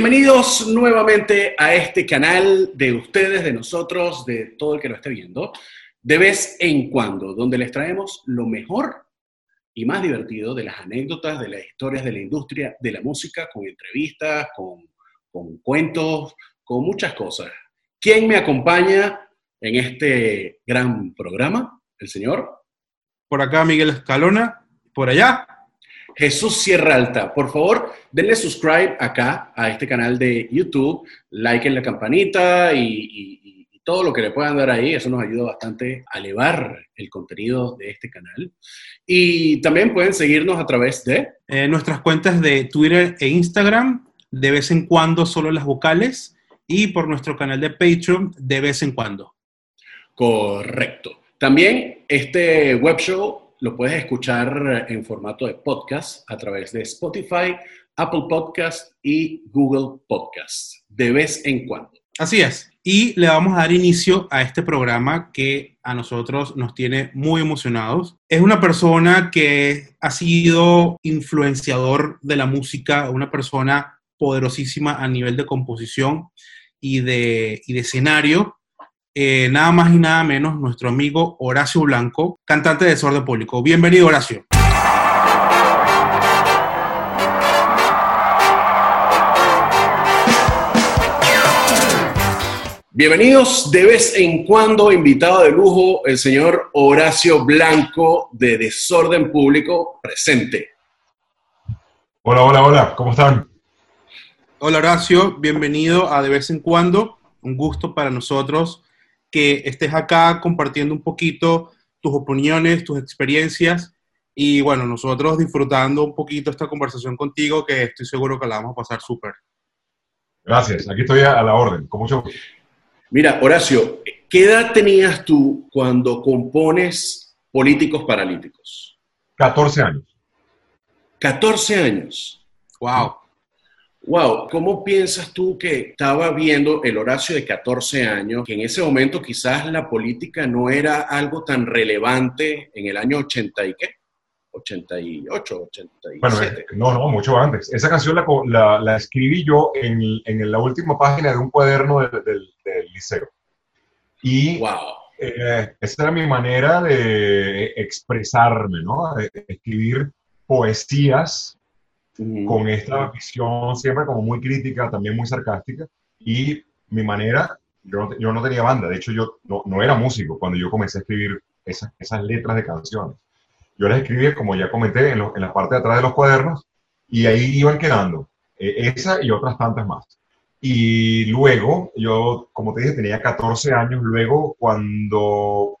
Bienvenidos nuevamente a este canal de ustedes, de nosotros, de todo el que lo esté viendo, de vez en cuando, donde les traemos lo mejor y más divertido de las anécdotas, de las historias de la industria de la música, con entrevistas, con, con cuentos, con muchas cosas. ¿Quién me acompaña en este gran programa? ¿El señor? Por acá Miguel Escalona, por allá Jesús Sierra Alta. Por favor, denle subscribe acá a este canal de YouTube, like en la campanita y, todo lo que le puedan dar ahí. Eso nos ayuda bastante a elevar el contenido de este canal. Y también pueden seguirnos a través de... Eh, nuestras cuentas de Twitter e Instagram, de vez en cuando solo las vocales, y por nuestro canal de Patreon, de vez en cuando. Correcto. También este web show lo puedes escuchar en formato de podcast a través de Spotify, Apple Podcast y Google Podcast, de vez en cuando. Así es. Y le vamos a dar inicio a este programa que a nosotros nos tiene muy emocionados. Es una persona que ha sido influenciador de la música, una persona poderosísima a nivel de composición y de, y de escenario eh, nada más y nada menos nuestro amigo Horacio Blanco, cantante de Desorden Público. Bienvenido, Horacio. Bienvenidos de vez en cuando, invitado de lujo, el señor Horacio Blanco de Desorden Público, presente. Hola, hola, hola, ¿cómo están? Hola Horacio, bienvenido a De vez en cuando, un gusto para nosotros que estés acá compartiendo un poquito tus opiniones, tus experiencias y bueno, nosotros disfrutando un poquito esta conversación contigo que estoy seguro que la vamos a pasar súper. Gracias, aquí estoy a la orden, con mucho gusto. Mira, Horacio, ¿qué edad tenías tú cuando compones Políticos Paralíticos? 14 años. 14 años. Wow. Wow, ¿cómo piensas tú que estaba viendo el Horacio de 14 años, que en ese momento quizás la política no era algo tan relevante en el año 80 y qué? 88, 87. Bueno, eh, no, no, mucho antes. Esa canción la, la, escribí yo en, en, la última página de un cuaderno del, del, liceo. Y wow. Eh, esa era mi manera de expresarme, ¿no? De escribir poesías con esta visión siempre como muy crítica, también muy sarcástica. Y mi manera, yo no, yo no tenía banda, de hecho yo no, no, era músico cuando yo comencé a escribir esas, esas letras de canciones. Yo las escribía, como ya comenté, en, en, la parte de atrás de los cuadernos y ahí iban quedando, eh, esa y otras tantas más. Y luego, yo, como te dije, tenía 14 años, luego cuando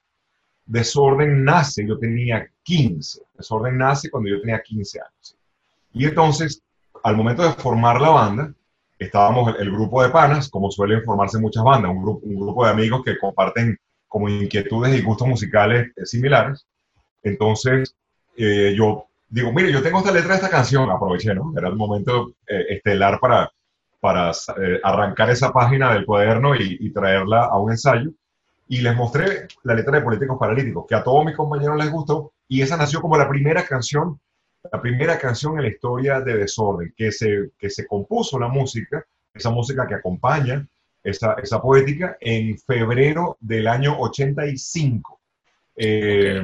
Desorden nace, yo tenía 15. Desorden nace cuando yo tenía 15 años. Y entonces, al momento de formar la banda, estábamos el, grupo de panas, como suelen formarse muchas bandas, un grupo, un grupo de amigos que comparten como inquietudes y gustos musicales eh, similares. Entonces, eh, yo digo, mire, yo tengo esta letra de esta canción, aproveché, ¿no? Era el momento eh, estelar para, para arrancar esa página del cuaderno y, y, traerla a un ensayo. Y les mostré la letra de Políticos Paralíticos, que a todos mis compañeros les gustó, y esa nació como la primera canción la primera canción en la historia de Desorden, que se, que se compuso la música, esa música que acompaña esa, esa poética, en febrero del año 85. Eh,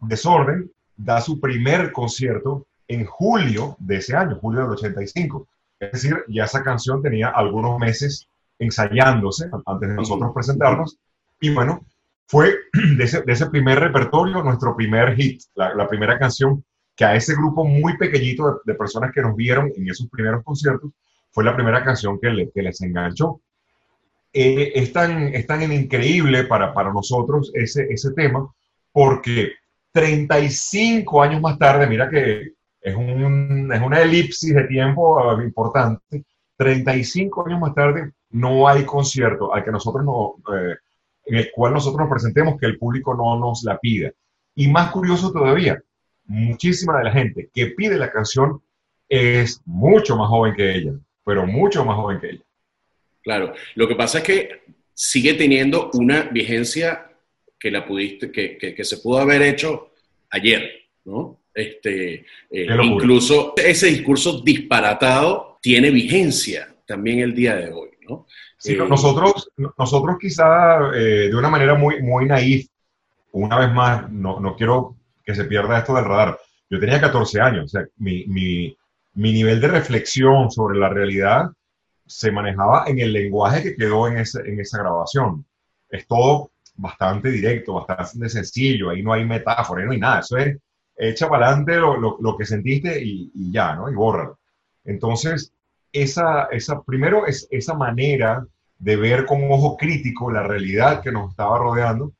Desorden da su primer concierto en julio de ese año, julio del 85. Es decir, ya esa canción tenía algunos meses ensayándose antes de nosotros presentarnos. Y bueno, fue de ese, de ese primer repertorio nuestro primer hit, la, la primera canción que a ese grupo muy pequeñito de, personas que nos vieron en esos primeros conciertos, fue la primera canción que, les enganchó. Eh, es, tan, increíble para, para nosotros ese, ese tema, porque 35 años más tarde, mira que es, un, es una elipsis de tiempo ah, importante, 35 años más tarde no hay concierto al que nosotros no, eh, en el cual nosotros nos presentemos que el público no nos la pida. Y más curioso todavía, muchísima de la gente que pide la canción es mucho más joven que ella, pero mucho más joven que ella. Claro, lo que pasa es que sigue teniendo una vigencia que la pudiste, que, que, se pudo haber hecho ayer, ¿no? Este, eh, incluso ese discurso disparatado tiene vigencia también el día de hoy, ¿no? Sí, nosotros, nosotros quizá de una manera muy, muy naif, una vez más, no, no quiero que se pierda esto del radar. Yo tenía 14 años, o sea, mi, mi, mi nivel de reflexión sobre la realidad se manejaba en el lenguaje que quedó en, ese, en esa grabación. Es todo bastante directo, bastante sencillo, ahí no hay metáfora, ahí no hay nada, eso es echa para adelante lo, lo, lo, que sentiste y, y, ya, ¿no? Y bórralo. Entonces, esa, esa, primero es esa manera de ver con ojo crítico la realidad que nos estaba rodeando,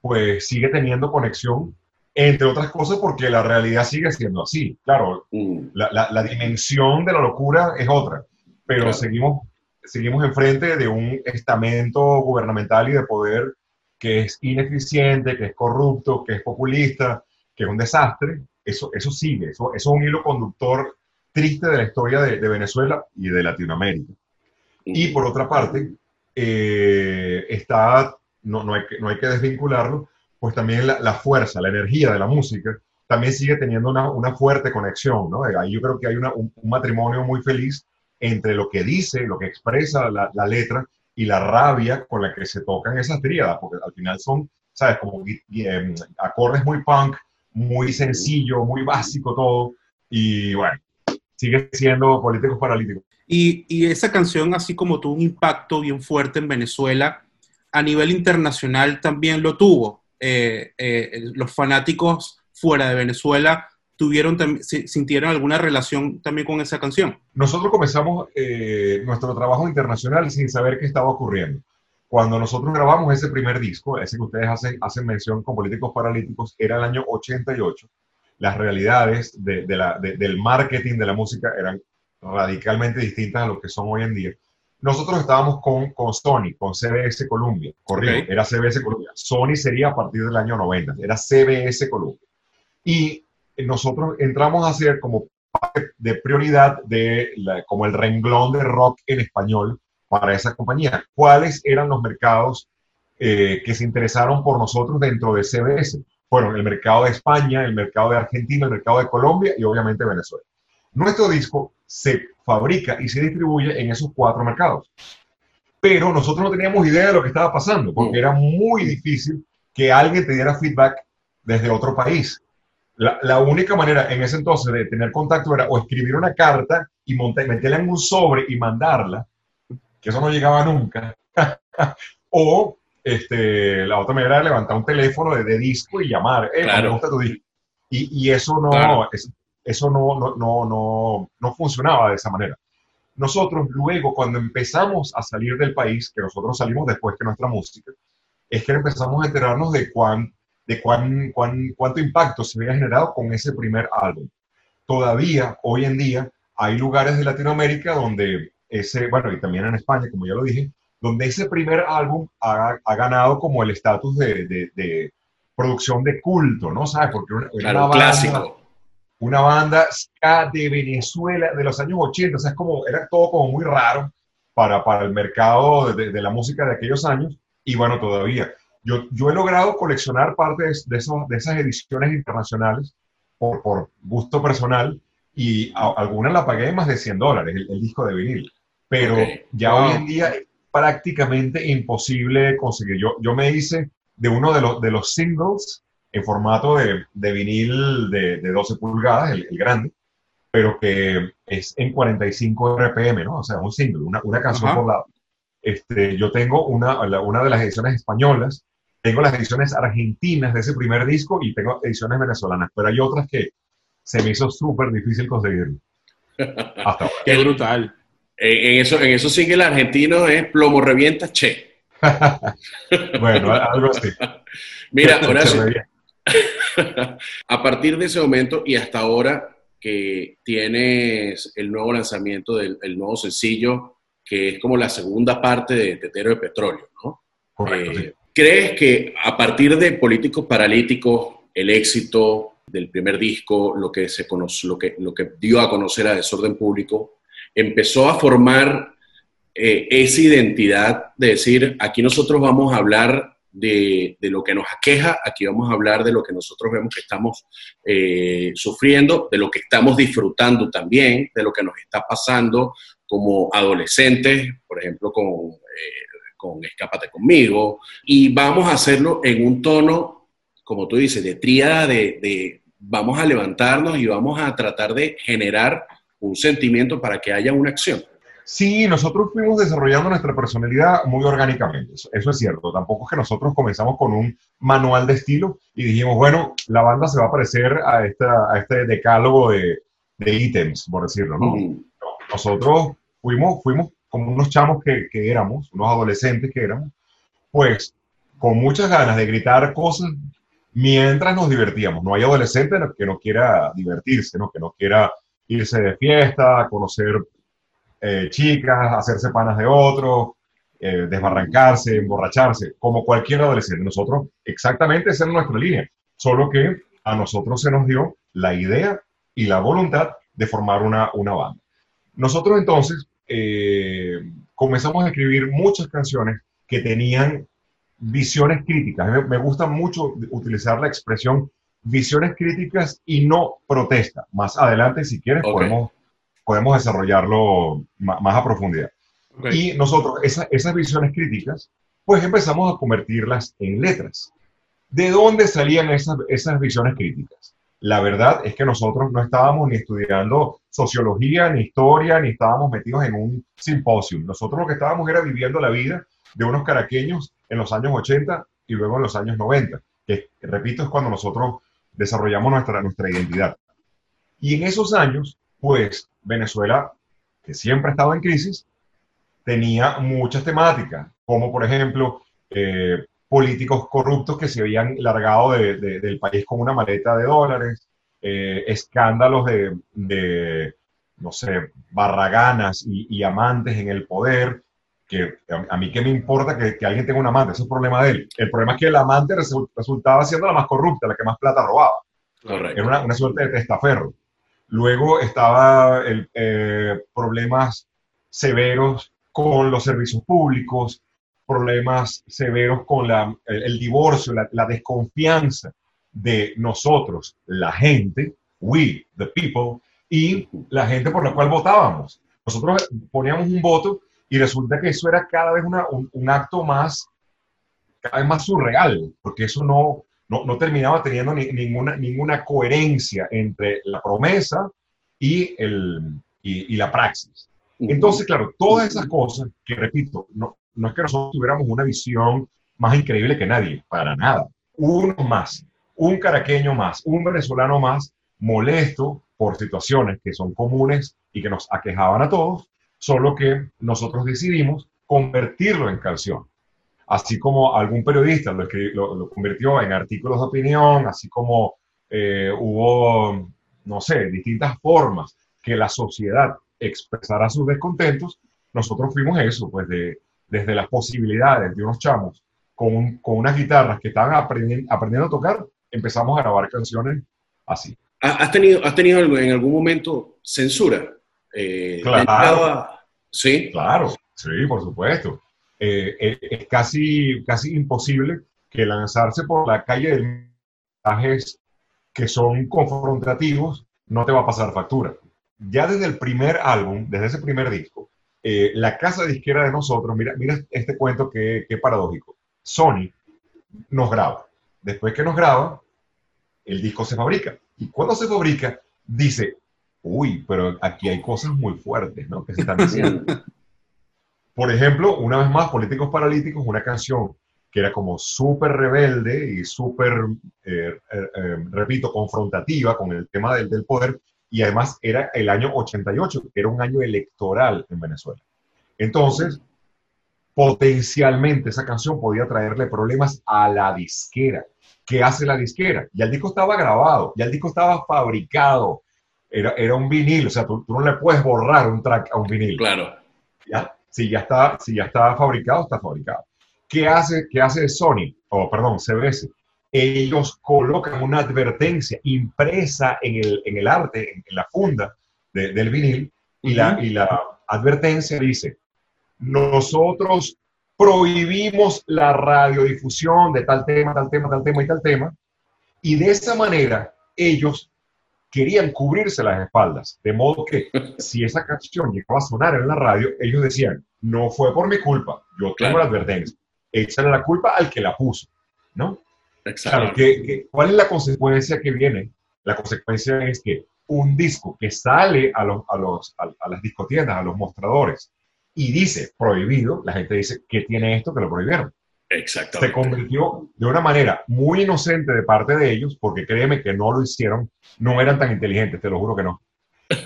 pues sigue teniendo conexión entre otras cosas porque la realidad sigue siendo así. Claro, mm. la, la, dimensión de la locura es otra, pero seguimos, seguimos enfrente de un estamento gubernamental y de poder que es ineficiente, que es corrupto, que es populista, que es un desastre. Eso, eso sigue, eso, eso es un hilo conductor triste de la historia de, de Venezuela y de Latinoamérica. Y por otra parte, eh, está, no, no, hay que, no hay que desvincularlo, pues también la, fuerza, la energía de la música también sigue teniendo una, una fuerte conexión, ¿no? Ahí yo creo que hay un, matrimonio muy feliz entre lo que dice, lo que expresa la, la, letra y la rabia con la que se tocan esas tríadas, porque al final son, ¿sabes? Como eh, acordes muy punk, muy sencillo, muy básico todo, y bueno, sigue siendo políticos paralíticos. Y, y esa canción, así como tuvo un impacto bien fuerte en Venezuela, a nivel internacional también lo tuvo. Eh, eh, los fanáticos fuera de Venezuela tuvieron sintieron alguna relación también con esa canción? Nosotros comenzamos eh, nuestro trabajo internacional sin saber qué estaba ocurriendo. Cuando nosotros grabamos ese primer disco, ese que ustedes hacen, hacen mención con Políticos Paralíticos, era el año 88. Las realidades del marketing de la música eran radicalmente distintas a lo que son hoy en día. Nosotros estábamos con, con Sony, con CBS Columbia, correcto, era CBS Columbia. Sony sería a partir del año 90, era CBS Columbia. Y nosotros entramos a ser como parte de prioridad de como el renglón de rock en español para esa compañía. ¿Cuáles eran los mercados eh, que se interesaron por nosotros dentro de CBS? Fueron el mercado de España, el mercado de Argentina, el mercado de Colombia y obviamente Venezuela. Nuestro disco se fabrica y se distribuye en esos cuatro mercados. Pero nosotros no teníamos idea de lo que estaba pasando, porque era muy difícil que alguien te diera feedback desde otro país. La, única manera en ese entonces de tener contacto era o escribir una carta y meterla en un sobre y mandarla, que eso no llegaba nunca, o este, la otra manera era levantar un teléfono de, disco y llamar, claro. Y, y, eso no, eso no, no, no, no, no funcionaba de esa manera. Nosotros luego, cuando empezamos a salir del país, que nosotros salimos después que nuestra música, es que empezamos a enterarnos de, cuán, de cuán, cuán, cuánto impacto se había generado con ese primer álbum. Todavía, hoy en día, hay lugares de Latinoamérica donde ese, bueno, y también en España, como ya lo dije, donde ese primer álbum ha, ha ganado como el estatus de, de, de, producción de culto, ¿no? ¿Sabes? Porque una, claro, clásico una banda ska de Venezuela de los años 80, o sea, es como, era todo como muy raro para, para el mercado de, de, la música de aquellos años, y bueno, todavía. Yo, yo he logrado coleccionar parte de, esos, de esas ediciones internacionales por, por gusto personal, y algunas la pagué más de 100 dólares, el, disco de vinil, pero ya hoy en día es prácticamente imposible conseguir. Yo, yo me hice de uno de los, de los singles en formato de, de vinil de, de, 12 pulgadas, el, grande, pero que es en 45 RPM, ¿no? O sea, un single, una, una canción por lado. Este, yo tengo una, una de las ediciones españolas, tengo las ediciones argentinas de ese primer disco y tengo ediciones venezolanas, pero hay otras que se me hizo súper difícil conseguir. Hasta Qué brutal. En, eso, en eso sí que el argentino es plomo revienta, che. bueno, algo así. Mira, Horacio, a partir de ese momento y hasta ahora que tienes el nuevo lanzamiento del nuevo sencillo, que es como la segunda parte de Tetero de Petróleo, ¿no? Eh, ¿Crees que a partir de Políticos Paralíticos, el éxito del primer disco, lo que, se conoce, lo que, lo que dio a conocer a Desorden Público, empezó a formar eh, esa identidad de decir, aquí nosotros vamos a hablar de, lo que nos aqueja, aquí vamos a hablar de lo que nosotros vemos que estamos eh, sufriendo, de lo que estamos disfrutando también, de lo que nos está pasando como adolescentes, por ejemplo, con, eh, con Escápate conmigo, y vamos a hacerlo en un tono, como tú dices, de tríada, de, de vamos a levantarnos y vamos a tratar de generar un sentimiento para que haya una acción. Sí, nosotros fuimos desarrollando nuestra personalidad muy orgánicamente, eso, es cierto. Tampoco es que nosotros comenzamos con un manual de estilo y dijimos, bueno, la banda se va a parecer a, esta, a este decálogo de, de ítems, por decirlo, ¿no? Nosotros fuimos, fuimos como unos chamos que, que éramos, unos adolescentes que éramos, pues con muchas ganas de gritar cosas mientras nos divertíamos. No hay adolescente que no quiera divertirse, ¿no? que no quiera irse de fiesta, conocer eh, chicas, hacerse panas de otros, eh, desbarrancarse, emborracharse, como cualquier adolescente. Nosotros, exactamente esa es nuestra línea, solo que a nosotros se nos dio la idea y la voluntad de formar una, una banda. Nosotros entonces eh, comenzamos a escribir muchas canciones que tenían visiones críticas. Me, me, gusta mucho utilizar la expresión visiones críticas y no protesta. Más adelante, si quieres, podemos podemos desarrollarlo más, a profundidad. Y nosotros, esas visiones críticas, pues empezamos a convertirlas en letras. ¿De dónde salían esas, esas visiones críticas? La verdad es que nosotros no estábamos ni estudiando sociología, ni historia, ni estábamos metidos en un simposio. Nosotros lo que estábamos era viviendo la vida de unos caraqueños en los años 80 y luego en los años 90, que repito es cuando nosotros desarrollamos nuestra, nuestra identidad. Y en esos años pues Venezuela, que siempre ha estado en crisis, tenía muchas temáticas, como por ejemplo eh, políticos corruptos que se habían largado del país con una maleta de dólares, eh, escándalos de, no sé, barraganas y, amantes en el poder, que a, mí qué me importa que, alguien tenga un amante, ese es el problema de él. El problema es que el amante resultaba siendo la más corrupta, la que más plata robaba. Era una, una suerte de testaferro. Luego estaba el, eh, problemas severos con los servicios públicos, problemas severos con la, el, divorcio, la, desconfianza de nosotros, la gente, we, the people, y la gente por la cual votábamos. Nosotros poníamos un voto y resulta que eso era cada vez un, un, acto más, cada vez más surreal, porque eso no, no, terminaba teniendo ninguna, ninguna coherencia entre la promesa y, el, y, la praxis. Entonces, claro, todas esas cosas que, repito, no, no es que nosotros tuviéramos una visión más increíble que nadie, para nada. Uno más, un caraqueño más, un venezolano más, molesto por situaciones que son comunes y que nos aquejaban a todos, solo que nosotros decidimos convertirlo en canción así como algún periodista lo, lo, convirtió en artículos de opinión, así como eh, hubo, no sé, distintas formas que la sociedad expresara sus descontentos, nosotros fuimos eso, pues de, desde las posibilidades de unos chamos con, con unas guitarras que estaban aprendiendo, aprendiendo a tocar, empezamos a grabar canciones así. ¿Has tenido, has tenido en algún momento censura? Eh, claro. Sí. Claro, sí, por supuesto. Eh, eh, es casi, casi imposible que lanzarse por la calle de mensajes que son confrontativos no te va a pasar factura. Ya desde el primer álbum, desde ese primer disco, eh, la casa disquera de nosotros, mira, mira este cuento que, que paradójico. Sony nos graba. Después que nos graba, el disco se fabrica. Y cuando se fabrica, dice, uy, pero aquí hay cosas muy fuertes, ¿no? Que se están diciendo. Por ejemplo, una vez más, Políticos Paralíticos, una canción que era como súper rebelde y súper, eh, eh, eh, repito, confrontativa con el tema del, del, poder, y además era el año 88, que era un año electoral en Venezuela. Entonces, potencialmente esa canción podía traerle problemas a la disquera. ¿Qué hace la disquera? Ya el disco estaba grabado, ya el disco estaba fabricado, era, era un vinil, o sea, tú, tú no le puedes borrar un track a un vinil. Claro. ¿Ya? Si ya está, si ya está fabricado, está fabricado. ¿Qué hace, qué hace Sony? O perdón, CBS. Ellos colocan una advertencia impresa en el, en el arte, en, la funda del vinil, y, la, y la advertencia dice, nosotros prohibimos la radiodifusión de tal tema, tal tema, tal tema y tal tema, y de esa manera ellos querían cubrirse las espaldas. De modo que si esa canción llegaba a sonar en la radio, ellos decían, no fue por mi culpa, yo tengo la advertencia. Échale la culpa al que la puso, ¿no? Exacto. ¿Cuál es la consecuencia que viene? La consecuencia es que un disco que sale a, los, a, los, a, las discotiendas, a los mostradores, y dice prohibido, la gente dice, ¿qué tiene esto que lo prohibieron? Exactamente. Se convirtió de una manera muy inocente de parte de ellos, porque créeme que no lo hicieron, no eran tan inteligentes, te lo juro que no.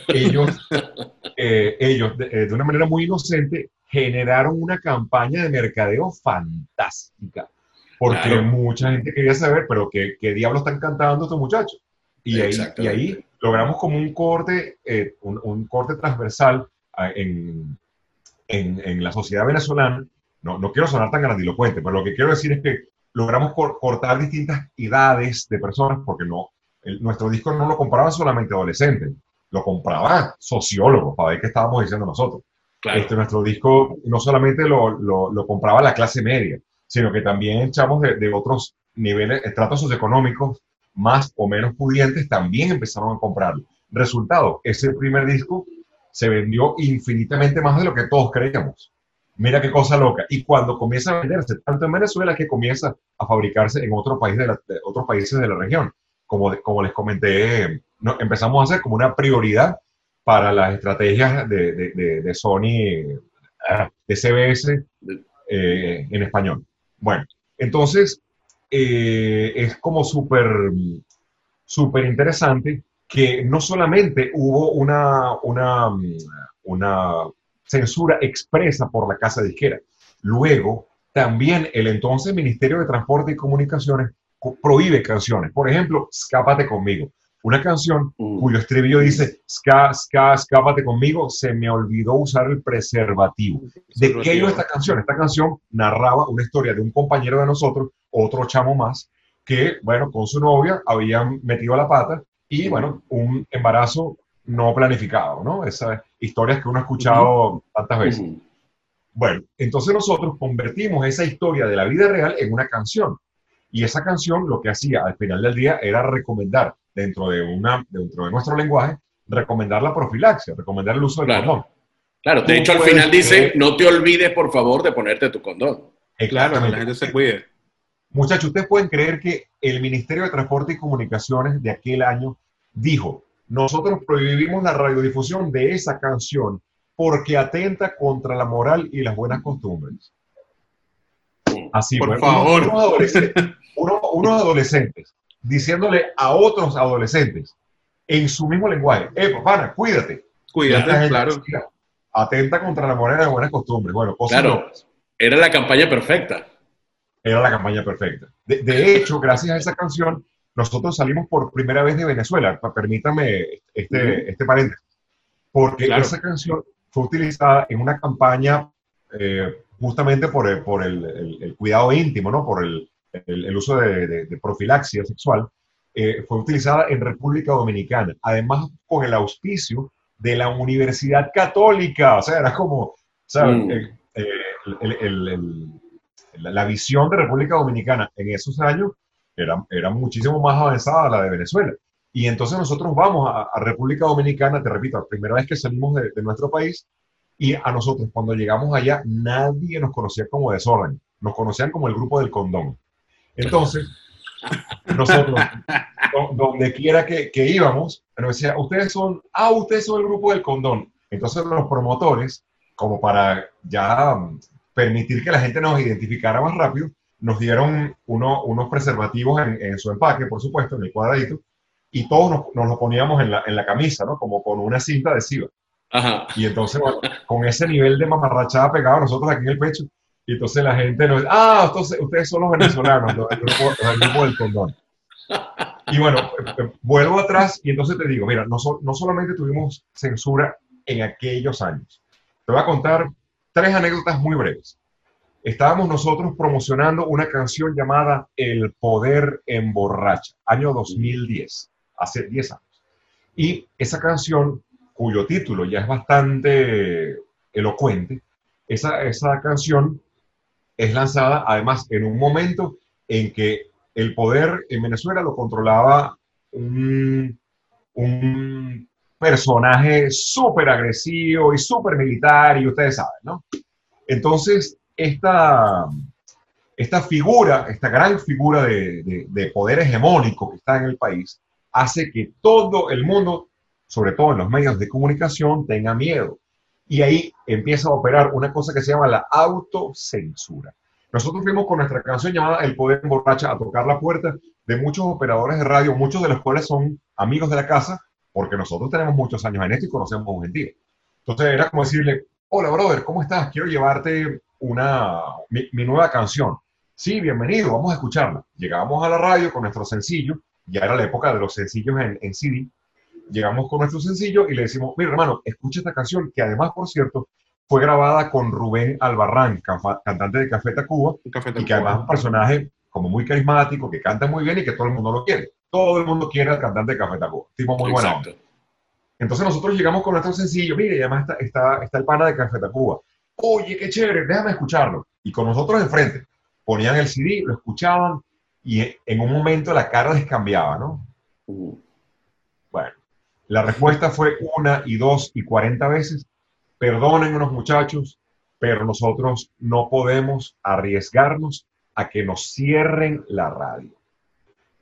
Ellos, eh, ellos eh, de, una manera muy inocente, generaron una campaña de mercadeo fantástica, porque mucha gente quería saber, pero ¿qué, qué diablos están cantando estos muchachos? Y ahí, y ahí logramos como un corte, eh, un, corte transversal ah, en, en, en, la sociedad venezolana. No, no quiero sonar tan grandilocuente, pero lo que quiero decir es que logramos cortar distintas edades de personas, porque no, nuestro disco no lo compraban solamente adolescentes, lo compraban sociólogos para ver qué estábamos diciendo nosotros. Este, nuestro disco no solamente lo, lo, lo, compraba la clase media, sino que también echamos de, de otros niveles, estratos socioeconómicos más o menos pudientes también empezaron a comprarlo. Resultado, ese primer disco se vendió infinitamente más de lo que todos creíamos. Mira qué cosa loca. Y cuando comienza a venderse, tanto en Venezuela que comienza a fabricarse en otro país de, otros países de la región. Como, como les comenté, empezamos a hacer como una prioridad para las estrategias de, de, de Sony, ah, de CBS eh, en español. Bueno, entonces eh, es como súper súper interesante que no solamente hubo una, una, una censura expresa por la casa disquera, luego también el entonces Ministerio de Transporte y Comunicaciones prohíbe canciones. Por ejemplo, Escápate conmigo. Una canción mm. cuyo estribillo dice, ska, ska, escápate conmigo, se me olvidó usar el preservativo. ¿De qué iba esta canción? Esta canción narraba una historia de un compañero de nosotros, otro chamo más, que, bueno, con su novia habían metido la pata y, bueno, un embarazo no planificado, ¿no? Esas historias que uno ha escuchado tantas veces. Bueno, entonces nosotros convertimos esa historia de la vida real en una canción. Y esa canción lo que hacía al final del día era recomendar dentro de, una, dentro de nuestro lenguaje, recomendar la profilaxia, recomendar el uso del condón. Claro, de hecho al final dice, no te olvides por favor de ponerte tu condón. Claro, la gente se cuide. Muchachos, ustedes pueden creer que el Ministerio de Transporte y Comunicaciones de aquel año dijo, nosotros prohibimos la radiodifusión de esa canción porque atenta contra la moral y las buenas costumbres. Así, por favor. unos adolescentes diciéndole a otros adolescentes en su mismo lenguaje, eh, papá, cuídate. Cuídate, claro. atenta contra la moneda de buenas costumbres. Bueno, claro, era la campaña perfecta. Era la campaña perfecta. De, hecho, gracias a esa canción, nosotros salimos por primera vez de Venezuela. Permítame este, este paréntesis. Porque esa canción fue utilizada en una campaña eh, justamente por, el, por el, el, cuidado íntimo, ¿no? Por el, el, uso de, profilaxia sexual, eh, fue utilizada en República Dominicana, además con el auspicio de la Universidad Católica, o sea, era como, mm. la visión de República Dominicana en esos años era, era muchísimo más avanzada a la de Venezuela. Y entonces nosotros vamos a, República Dominicana, te repito, primera vez que salimos de, de, nuestro país, y a nosotros cuando llegamos allá nadie nos conocía como desorden, nos conocían como el grupo del condón. Entonces, nosotros, donde quiera que, íbamos, nos decía, ustedes son, ah, ustedes son el grupo del condón. Entonces los promotores, como para ya permitir que la gente nos identificara más rápido, nos dieron unos preservativos en, su empaque, por supuesto, en el cuadradito, y todos nos, nos lo poníamos en la, en la, camisa, ¿no? Como con una cinta adhesiva. Ajá. Y entonces, con ese nivel de mamarrachada pegado nosotros aquí en el pecho, y entonces la gente nos dice, ah, entonces ustedes son los venezolanos, el, grupo, del condón. Y bueno, eh, vuelvo atrás y entonces te digo, mira, no, no solamente tuvimos censura en aquellos años. Te voy a contar tres anécdotas muy breves. Estábamos nosotros promocionando una canción llamada El Poder Emborracha, año 2010, hace 10 años. Y esa canción, cuyo título ya es bastante elocuente, esa, esa canción es lanzada además en un momento en que el poder en Venezuela lo controlaba un, un personaje súper agresivo y súper militar, y ustedes saben, ¿no? Entonces, esta, esta figura, esta gran figura de, de, poder hegemónico que está en el país, hace que todo el mundo, sobre todo en los medios de comunicación, tenga miedo. Y ahí empieza a operar una cosa que se llama la autocensura. Nosotros fuimos con nuestra canción llamada El Poder Borracha a tocar la puerta de muchos operadores de radio, muchos de los cuales son amigos de la casa, porque nosotros tenemos muchos años en esto y conocemos a un gentío. Entonces era como decirle, hola brother, ¿cómo estás? Quiero llevarte una, mi, nueva canción. Sí, bienvenido, vamos a escucharla. Llegamos a la radio con nuestro sencillo, ya era la época de los sencillos en, en CD. Llegamos con nuestro sencillo y le decimos, mira hermano, escucha esta canción, que además, por cierto, fue grabada con Rubén Albarrán, cantante de Café Tacuba, y que además es un personaje como muy carismático, que canta muy bien y que todo el mundo lo quiere. Todo el mundo quiere al cantante de Café Tacuba, tipo muy bueno. Entonces nosotros llegamos con nuestro sencillo, mire, y además está, está, está el pana de Café Tacuba. Oye, qué chévere, déjame escucharlo. Y con nosotros enfrente, ponían el CD, lo escuchaban, y en un momento la cara les cambiaba, ¿no? Uh. Bueno, la respuesta fue una y dos y cuarenta veces. Perdonen unos muchachos, pero nosotros no podemos arriesgarnos a que nos cierren la radio.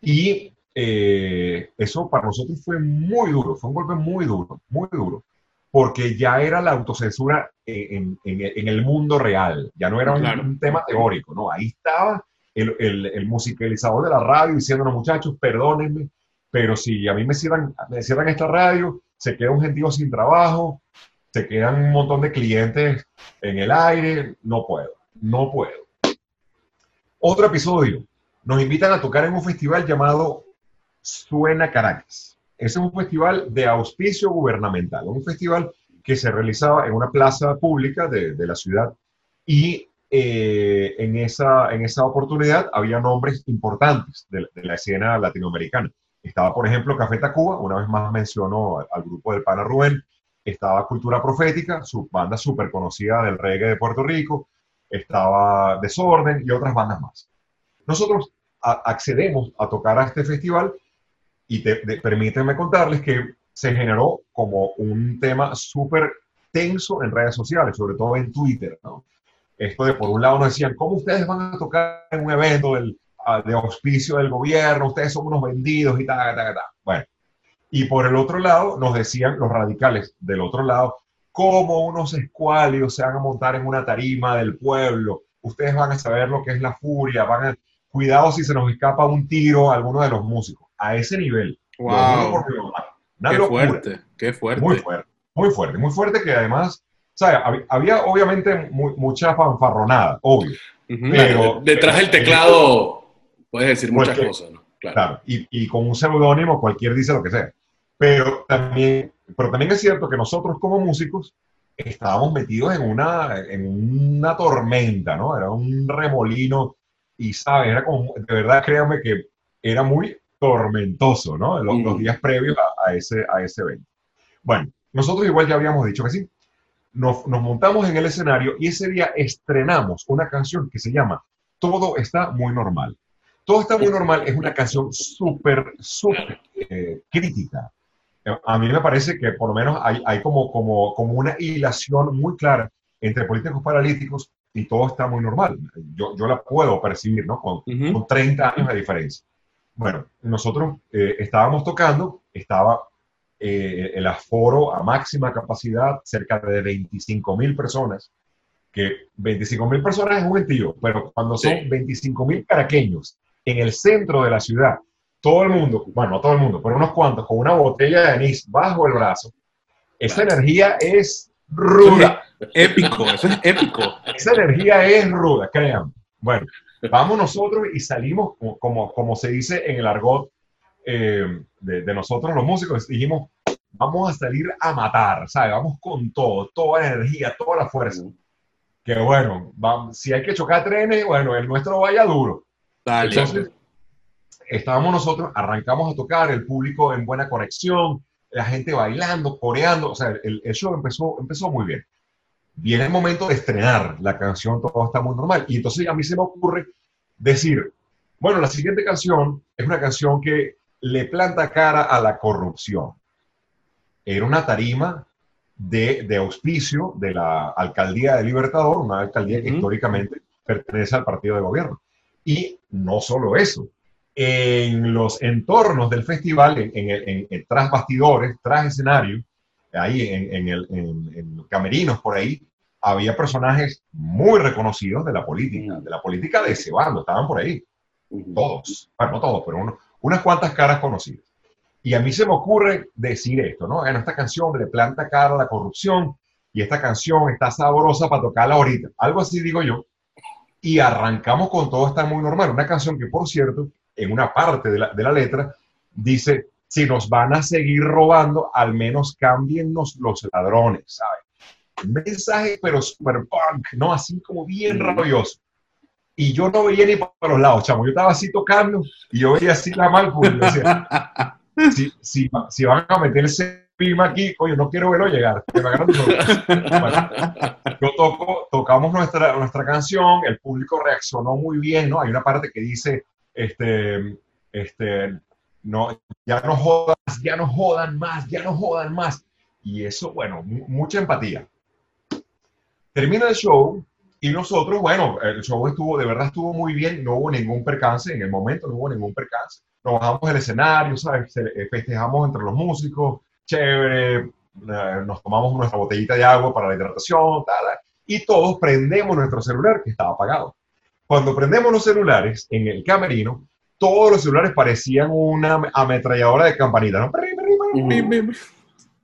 Y eh, eso para nosotros fue muy duro, fue un golpe muy duro, muy duro, porque ya era la autocensura en, el mundo real, ya no era un, tema teórico, ¿no? Ahí estaba el, musicalizador de la radio diciéndonos, muchachos, perdónenme, pero si a mí me cierran, me cierran esta radio, se queda un gentío sin trabajo, se quedan un montón de clientes en el aire, no puedo, no puedo. Otro episodio, nos invitan a tocar en un festival llamado Suena Caracas. Es un festival de auspicio gubernamental, un festival que se realizaba en una plaza pública de, la ciudad y eh, en, esa, en esa oportunidad había nombres importantes de, la escena latinoamericana. Estaba, por ejemplo, Café Tacuba, una vez más mencionó al, grupo del Pana Rubén, estaba Cultura Profética, su banda súper conocida del reggae de Puerto Rico, estaba Desorden y otras bandas más. Nosotros accedemos a tocar a este festival y permítanme contarles que se generó como un tema súper tenso en redes sociales, sobre todo en Twitter, ¿no? Esto de, por un lado, nos decían, ¿cómo ustedes van a tocar en un evento de auspicio del gobierno? Ustedes son unos vendidos y tal, tal, tal. Bueno, y por el otro lado, nos decían los radicales del otro lado, ¿cómo unos escualios se van a montar en una tarima del pueblo? Ustedes van a saber lo que es la furia, van a... Cuidado si se nos escapa un tiro a alguno de los músicos a ese nivel. Wow. qué fuerte, qué fuerte. Muy fuerte, muy fuerte, muy fuerte que además, o había, obviamente mucha fanfarronada, obvio. pero, Detrás del teclado puedes decir muchas cosas, ¿no? Claro. y, y, con un seudónimo cualquier dice lo que sea. Pero también, pero también es cierto que nosotros como músicos estábamos metidos en una, en una tormenta, ¿no? Era un remolino y, ¿sabes? Era como, de verdad, créanme que era muy tormentoso, ¿no? Los, los días previos a, ese, a ese evento. Bueno, nosotros igual ya habíamos dicho que sí. Nos, nos, montamos en el escenario y ese día estrenamos una canción que se llama Todo está muy normal. Todo está muy normal es una canción súper, súper eh, crítica. A mí me parece que por lo menos hay, hay como, como, como una hilación muy clara entre políticos paralíticos y todo está muy normal. Yo, yo la puedo percibir, ¿no? Con, con 30 años de diferencia. Bueno, nosotros eh, estábamos tocando, estaba eh, el aforo a máxima capacidad, cerca de 25 mil personas, que 25 mil personas es un gentío, pero cuando son 25 mil caraqueños en el centro de la ciudad, todo el mundo, bueno, no todo el mundo, pero unos cuantos, con una botella de anís bajo el brazo, esa energía es ruda. épico, eso es épico. Esa energía es ruda, créanme. Bueno, Vamos nosotros y salimos, como, como se dice en el argot eh, de, nosotros los músicos, dijimos, vamos a salir a matar, ¿sabes? Vamos con todo, toda la energía, toda la fuerza. Que bueno, vamos, si hay que chocar trenes, bueno, el nuestro vaya duro. Entonces, estábamos nosotros, arrancamos a tocar, el público en buena conexión, la gente bailando, coreando, o sea, el, el show empezó, empezó muy bien viene el momento de estrenar la canción, todo está muy normal. Y entonces a mí se me ocurre decir, bueno, la siguiente canción es una canción que le planta cara a la corrupción. era una tarima de, de, auspicio de la alcaldía de Libertador, una alcaldía que históricamente pertenece al partido de gobierno. Y no solo eso, en los entornos del festival, en, en, tras bastidores, tras escenario, ahí en, el, en, camerinos por ahí, había personajes muy reconocidos de la política, de la política de ese bando, estaban por ahí. Todos, bueno, no todos, pero unas cuantas caras conocidas. Y a mí se me ocurre decir esto, ¿no? En esta canción le planta cara a la corrupción y esta canción está sabrosa para tocarla ahorita. Algo así digo yo. Y arrancamos con todo está muy normal. Una canción que, por cierto, en una parte de la, de la letra dice, si nos van a seguir robando, al menos cámbiennos los ladrones, ¿sabes? Mensaje, pero super punk, ¿no? Así como bien rabioso. Y yo no veía ni para los lados, chamo. Yo estaba así tocando y yo veía así la mal, y decía, si, si, si, van a meterse pima aquí, coño, no quiero verlo llegar. tocamos nuestra, nuestra canción, el público reaccionó muy bien, ¿no? Hay una parte que dice, este, este, no, ya no jodan más, ya no jodan más, ya no jodan más. Y eso, bueno, mucha empatía. Termina el show y nosotros, bueno, el show estuvo, de verdad estuvo muy bien, no hubo ningún percance, en el momento no hubo ningún percance nos bajamos del escenario, ¿sabes? Eh, festejamos entre los músicos, chévere, eh, nos tomamos nuestra botellita de agua para la hidratación, tal, y todos prendemos nuestro celular que estaba apagado. Cuando prendemos los celulares en el camerino, todos los celulares parecían una ametralladora de campanita, ¿no?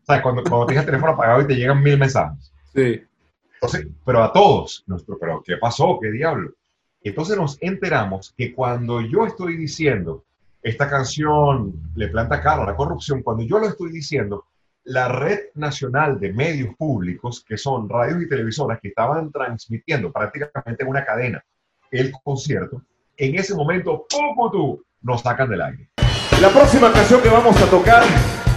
¿Sabes? Cuando, cuando tienes el teléfono apagado y te llegan mil mensajes. Sí. Entonces, pero a todos, nuestro, pero ¿qué pasó? ¿Qué diablo? Entonces nos enteramos que cuando yo estoy diciendo esta canción le planta cara a la corrupción, cuando yo lo estoy diciendo, la red nacional de medios públicos, que son radios y televisoras que estaban transmitiendo prácticamente en una cadena el concierto, en ese momento, tú nos sacan del aire. La próxima canción que vamos a tocar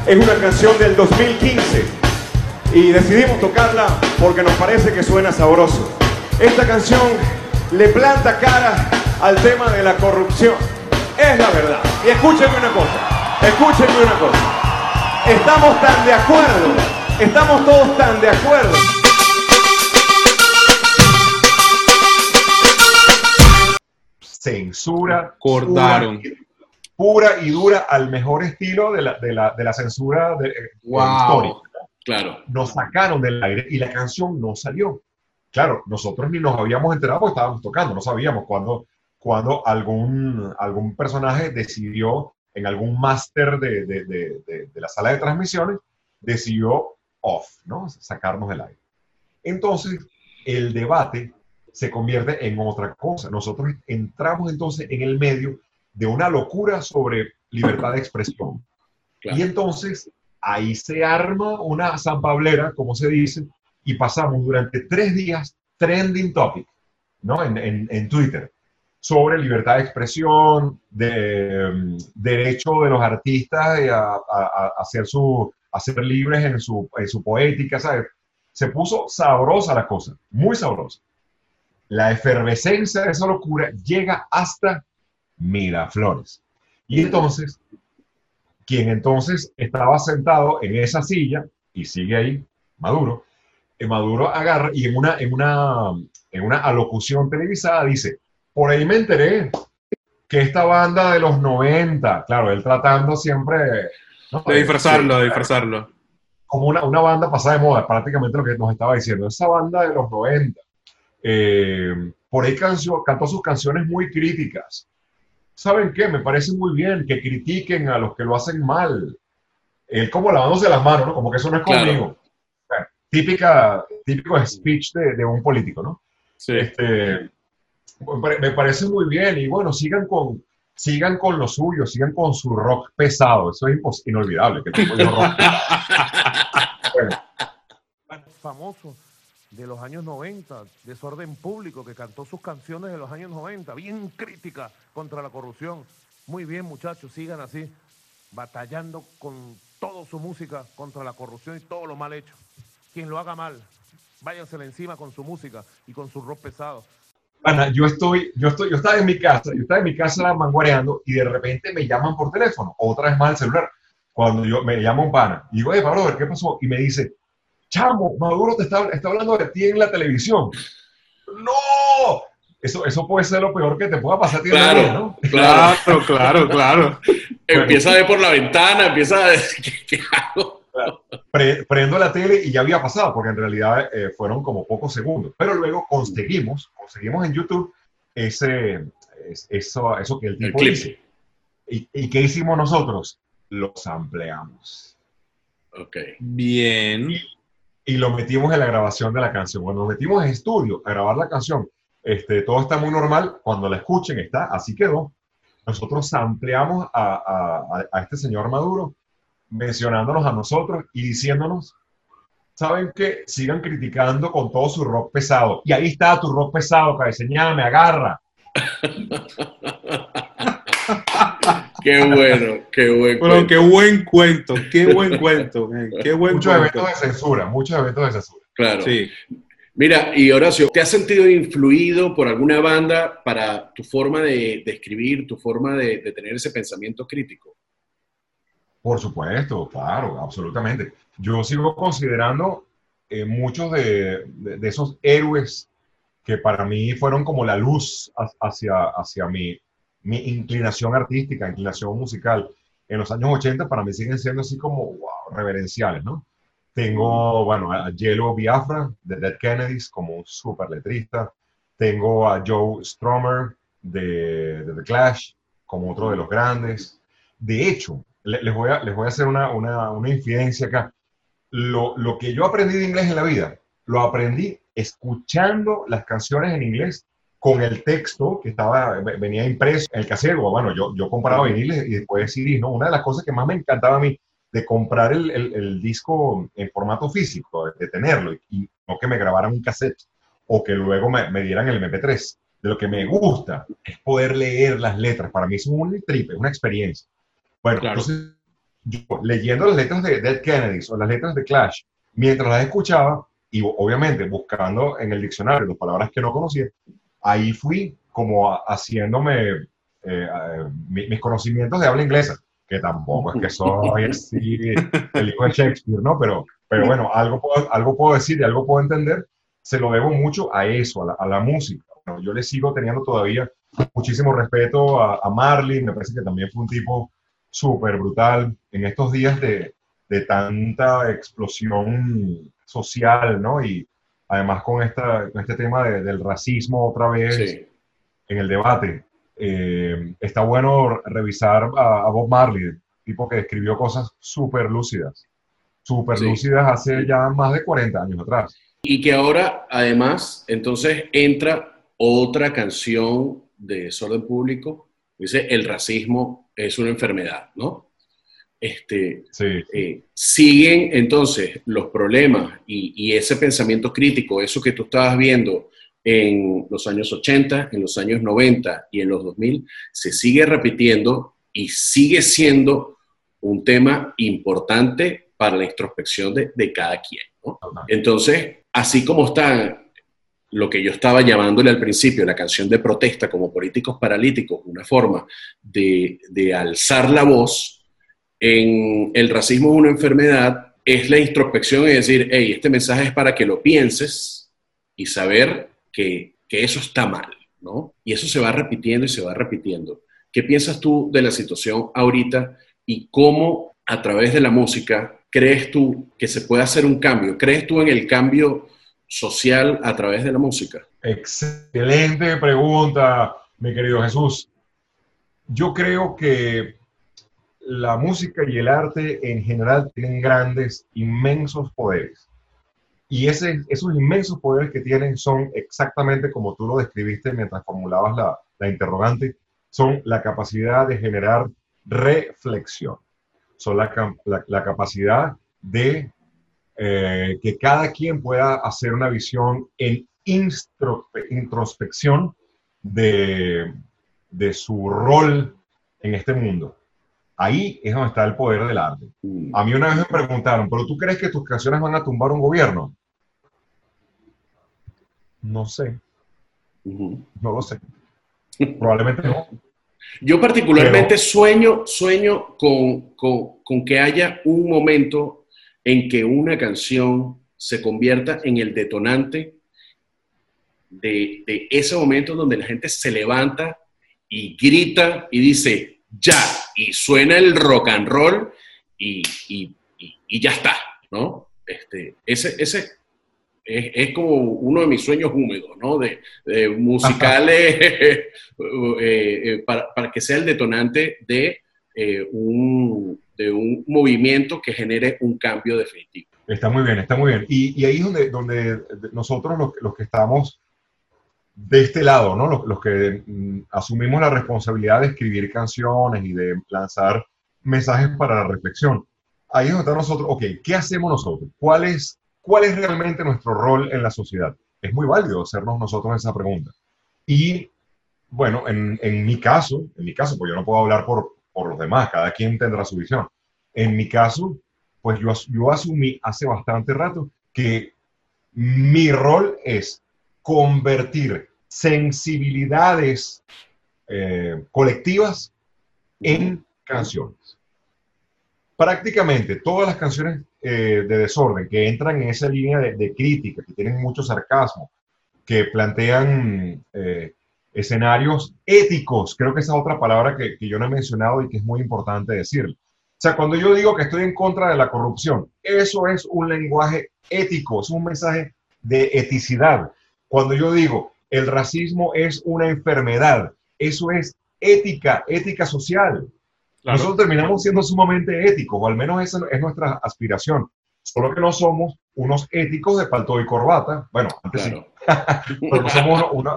es una canción del 2015 y decidimos tocarla porque nos parece que suena sabroso. Esta canción le planta cara al tema de la corrupción. Es la verdad. Y escúchenme una cosa, escúchenme una cosa. Estamos tan de acuerdo, estamos todos tan de acuerdo. Censura. Cortaron. Pura, y dura al mejor estilo de la, de la, de la censura de, histórica. Claro. Nos sacaron del aire y la canción no salió. Claro, nosotros ni nos habíamos enterado porque estábamos tocando, no sabíamos cuándo cuando algún, algún personaje decidió, en algún máster de, de, de, de, la sala de transmisiones, decidió off, ¿no? Sacarnos del aire. Entonces, el debate se convierte en otra cosa. Nosotros entramos entonces en el medio de una locura sobre libertad de expresión. Y entonces ahí se arma una zampablera, como se dice, y pasamos durante tres días trending topic, ¿no? En, en, en Twitter sobre libertad de expresión, de, mm, derecho de los artistas a, hacer su, ser libres en su, en su poética, ¿sabes? Se puso sabrosa la cosa, muy sabrosa. La efervescencia de esa locura llega hasta Miraflores. Y entonces, quien entonces estaba sentado en esa silla y sigue ahí, Maduro, eh, Maduro agarra y en una, en una, en una alocución televisada dice, por ahí me enteré que esta banda de los 90, claro, él tratando siempre... De disfrazarlo, de disfrazarlo. Como una, una, banda pasada de moda, prácticamente lo que nos estaba diciendo. Esa banda de los 90. Eh, por ahí cantó sus canciones muy críticas. ¿Saben qué? Me parece muy bien que critiquen a los que lo hacen mal. Él como lavándose las manos, ¿no? Como que eso no es conmigo. típica, típico speech de, de, un político, ¿no? Sí. Este, me parece muy bien y bueno, sigan con, sigan con lo suyo, sigan con su rock pesado, eso es inolvidable. Que rock Famoso de los años 90, Desorden Público, que cantó sus canciones de los años 90, bien crítica contra la corrupción. Muy bien, muchachos, sigan así, batallando con toda su música contra la corrupción y todo lo mal hecho. Quien lo haga mal, váyansela encima con su música y con su rock pesado. Ana, yo estoy, yo estoy, yo estaba en mi casa, yo estaba en mi casa manguareando y de repente me llaman por teléfono, otra vez más el celular. cuando yo me llamo un pana y digo, oye, Pablo, ¿qué pasó? Y me dice, chamo, Maduro te está, está hablando de ti en la televisión. ¡No! Eso, eso puede ser lo peor que te pueda pasar a ti claro, en la ¿no? Claro, claro, claro. empieza a ver por la ventana, empieza a decir, ¿qué, hago? prendo la tele y ya había pasado, porque en realidad eh, fueron como pocos segundos. Pero luego conseguimos, conseguimos en YouTube ese, eso, eso que el tipo dice. ¿Y, ¿Y qué hicimos nosotros? Los ampliamos. Ok. Bien. Y, y, lo metimos en la grabación de la canción. Cuando nos metimos en estudio a grabar la canción, este, todo está muy normal. Cuando la escuchen, está, así quedó. Nosotros ampliamos a, a, a este señor Maduro mencionándonos a nosotros y diciéndonos, ¿saben qué? Sigan criticando con todo su rock pesado. Y ahí está tu rock pesado, cabeceñada, me agarra. qué bueno, qué buen bueno, qué buen cuento, qué buen cuento, qué buen Muchos eventos de censura, muchos eventos de censura. Claro. Sí. Mira, y Horacio, ¿te has sentido influido por alguna banda para tu forma de, de escribir, tu forma de, de tener ese pensamiento crítico? Por supuesto, claro, absolutamente. Yo sigo considerando eh, muchos de, de, esos héroes que para mí fueron como la luz hacia, hacia mi, mi inclinación artística, inclinación musical. En los años 80 para mí siguen siendo así como wow, reverenciales, ¿no? Tengo, bueno, a Yellow Biafra de Dead Kennedys como un super letrista. Tengo a Joe Strummer de, de The Clash como otro de los grandes. De hecho, les voy a, les voy a hacer una, una, una infidencia acá. Lo, lo, que yo aprendí de inglés en la vida, lo aprendí escuchando las canciones en inglés con el texto que estaba, venía impreso en el casero. Bueno, yo, yo compraba viniles y después CDs, ¿no? Una de las cosas que más me encantaba a mí de comprar el, el, el disco en formato físico, de, tenerlo, y, no que me grabaran un cassette o que luego me, me, dieran el MP3. De lo que me gusta es poder leer las letras. Para mí es un trip, es una experiencia. Bueno, entonces yo leyendo las letras de Dead Kennedys o las letras de Clash, mientras las escuchaba y obviamente buscando en el diccionario las palabras que no conocía, ahí fui como haciéndome eh, mis conocimientos de habla inglesa, que tampoco es que soy así el hijo de Shakespeare, ¿no? Pero, pero bueno, algo puedo, algo puedo decir y algo puedo entender, se lo debo mucho a eso, a la, a la música. Bueno, yo le sigo teniendo todavía muchísimo respeto a, a Marley, me parece que también fue un tipo súper brutal en estos días de, de, tanta explosión social, ¿no? Y además con, esta, con este tema de, del racismo otra vez sí. en el debate. Eh, está bueno revisar a, a, Bob Marley, tipo que escribió cosas súper lúcidas, súper sí. lúcidas hace ya más de 40 años atrás. Y que ahora, además, entonces entra otra canción de Desorden Público, dice, el racismo es una enfermedad, ¿no? Este, sí. eh, siguen entonces los problemas y, y, ese pensamiento crítico, eso que tú estabas viendo en los años 80, en los años 90 y en los 2000, se sigue repitiendo y sigue siendo un tema importante para la introspección de, de cada quien. ¿no? Entonces, así como está lo que yo estaba llamándole al principio la canción de protesta como políticos paralíticos, una forma de, de alzar la voz en el racismo es una enfermedad, es la introspección y decir, hey, este mensaje es para que lo pienses y saber que, que eso está mal, ¿no? Y eso se va repitiendo y se va repitiendo. ¿Qué piensas tú de la situación ahorita y cómo a través de la música crees tú que se puede hacer un cambio? ¿Crees tú en el cambio social a través de la música? Excelente pregunta, mi querido Jesús. Yo creo que la música y el arte en general tienen grandes, inmensos poderes. Y esos inmensos poderes que tienen son exactamente como tú lo describiste mientras formulabas la, interrogante, son la capacidad de generar reflexión, son la capacidad de eh, que cada quien pueda hacer una visión en introspección de, de su rol en este mundo. Ahí es donde está el poder del arte. A mí una vez me preguntaron, ¿pero tú crees que tus canciones van a tumbar un gobierno? No sé. No lo sé. Probablemente no. Yo particularmente sueño, sueño con, con, con, que haya un momento en que una canción se convierta en el detonante de, de ese momento donde la gente se levanta y grita y dice, ya, y suena el rock and roll y, y, y, ya está, ¿no? Este, ese, ese es, es, como uno de mis sueños húmedos, ¿no? De, de musicales eh, eh, para, para, que sea el detonante de, eh, un, de un movimiento que genere un cambio definitivo. Está muy bien, está muy bien. Y, y ahí es donde, donde nosotros los, los, que estamos de este lado, ¿no? Los, los que mm, asumimos la responsabilidad de escribir canciones y de lanzar mensajes para la reflexión. Ahí es donde está nosotros, ok, ¿qué hacemos nosotros? ¿Cuál es ¿cuál es realmente nuestro rol en la sociedad? Es muy válido hacernos nosotros esa pregunta. Y bueno, en, en mi caso, en mi caso, pues yo no puedo hablar por, por, los demás, cada quien tendrá su visión. En mi caso, pues yo, yo asumí hace bastante rato que mi rol es convertir sensibilidades eh, colectivas en canciones. Prácticamente todas las canciones eh, de desorden, que entran en esa línea de, crítica, que tienen mucho sarcasmo, que plantean eh, escenarios éticos, creo que esa es otra palabra que, que, yo no he mencionado y que es muy importante decir. O sea, cuando yo digo que estoy en contra de la corrupción, eso es un lenguaje ético, es un mensaje de eticidad. Cuando yo digo el racismo es una enfermedad, eso es ética, ética social. Claro. Nosotros terminamos siendo sumamente éticos, o al menos esa es nuestra aspiración. Solo que no somos unos éticos de palto y corbata. Bueno, antes claro. sí. Pero no somos, una,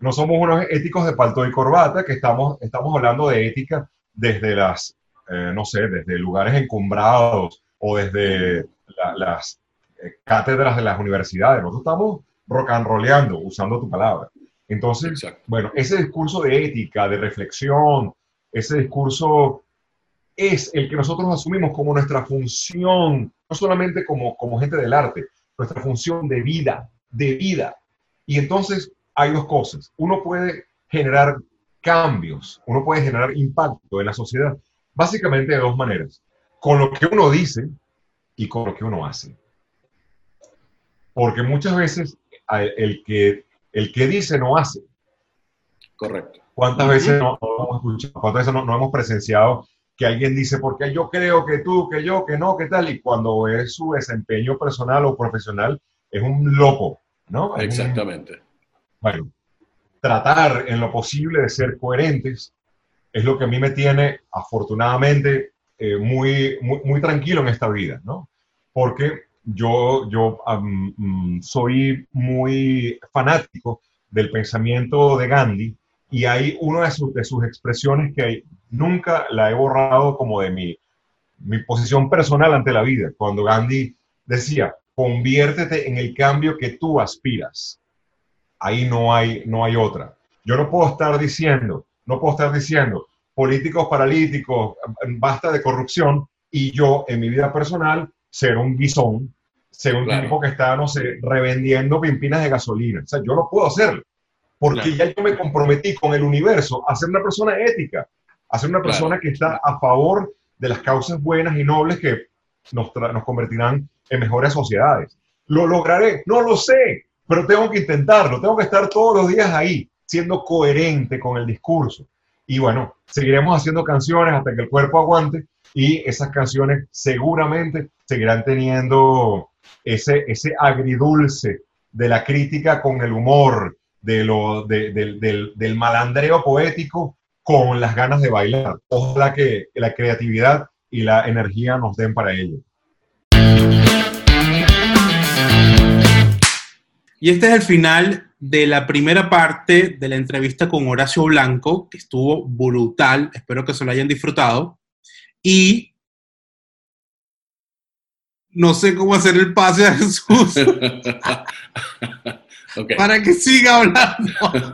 no somos, unos éticos de palto y corbata, que estamos, estamos hablando de ética desde las, eh, no sé, desde lugares encumbrados o desde la, las eh, cátedras de las universidades. Nosotros estamos rock and rollando, usando tu palabra. Entonces, Exacto. bueno, ese discurso de ética, de reflexión, ese discurso es el que nosotros asumimos como nuestra función, no solamente como, como gente del arte, nuestra función de vida, de vida. Y entonces hay dos cosas. Uno puede generar cambios, uno puede generar impacto en la sociedad, básicamente de dos maneras. Con lo que uno dice y con lo que uno hace. Porque muchas veces el que, el que dice no hace. Correcto. ¿Cuántas veces no, no hemos escuchado, cuántas veces no, no, hemos presenciado que alguien dice, porque yo creo que tú, que yo, que no, que tal? Y cuando es su desempeño personal o profesional, es un loco, ¿no? Exactamente. Un, bueno, tratar en lo posible de ser coherentes es lo que a mí me tiene, afortunadamente, eh, muy, muy, muy, tranquilo en esta vida, ¿no? Porque yo, yo um, soy muy fanático del pensamiento de Gandhi y hay una de, sus, de sus expresiones que nunca la he borrado como de mi, mi posición personal ante la vida, cuando Gandhi decía, conviértete en el cambio que tú aspiras. Ahí no hay, no hay otra. Yo no puedo estar diciendo, no puedo estar diciendo, políticos paralíticos, basta de corrupción, y yo en mi vida personal ser un guisón, ser un claro. tipo que está, no sé, revendiendo pimpinas de gasolina. O sea, yo no puedo hacerlo porque claro. ya yo me comprometí con el universo a ser una persona ética, a ser una persona claro. que está a favor de las causas buenas y nobles que nos, nos convertirán en mejores sociedades. ¿Lo lograré? No lo sé, pero tengo que intentarlo, tengo que estar todos los días ahí, siendo coherente con el discurso. Y bueno, seguiremos haciendo canciones hasta que el cuerpo aguante y esas canciones seguramente seguirán teniendo ese, ese agridulce de la crítica con el humor, de lo, de, de, del, del, malandreo poético con las ganas de bailar. Ojalá que la creatividad y la energía nos den para ello. Y este es el final de la primera parte de la entrevista con Horacio Blanco, que estuvo brutal. Espero que se lo hayan disfrutado. Y no sé cómo hacer el pase a Jesús. Okay. Para que siga hablando.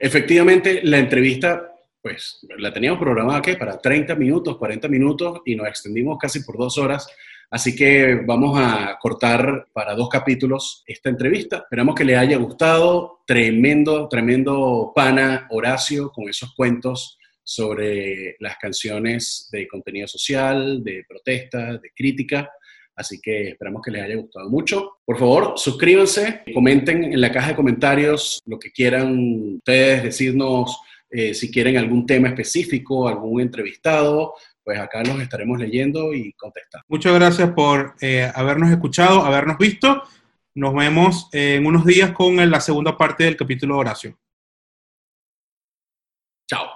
Efectivamente, la entrevista, pues, la teníamos programada ¿qué? para 30 minutos, 40 minutos y nos extendimos casi por dos horas Así que vamos a cortar para dos capítulos esta entrevista. Esperamos que les haya gustado. Tremendo, tremendo pana Horacio con esos cuentos sobre las canciones de contenido social, de protesta, de crítica. Así que esperamos que les haya gustado mucho. Por favor, suscríbanse, comenten en la caja de comentarios lo que quieran ustedes decirnos, eh, si quieren algún tema específico, algún entrevistado, pues acá los estaremos leyendo y contestando. Muchas gracias por eh, habernos escuchado, habernos visto. Nos vemos en unos días con la segunda parte del capítulo de Horacio. Chao.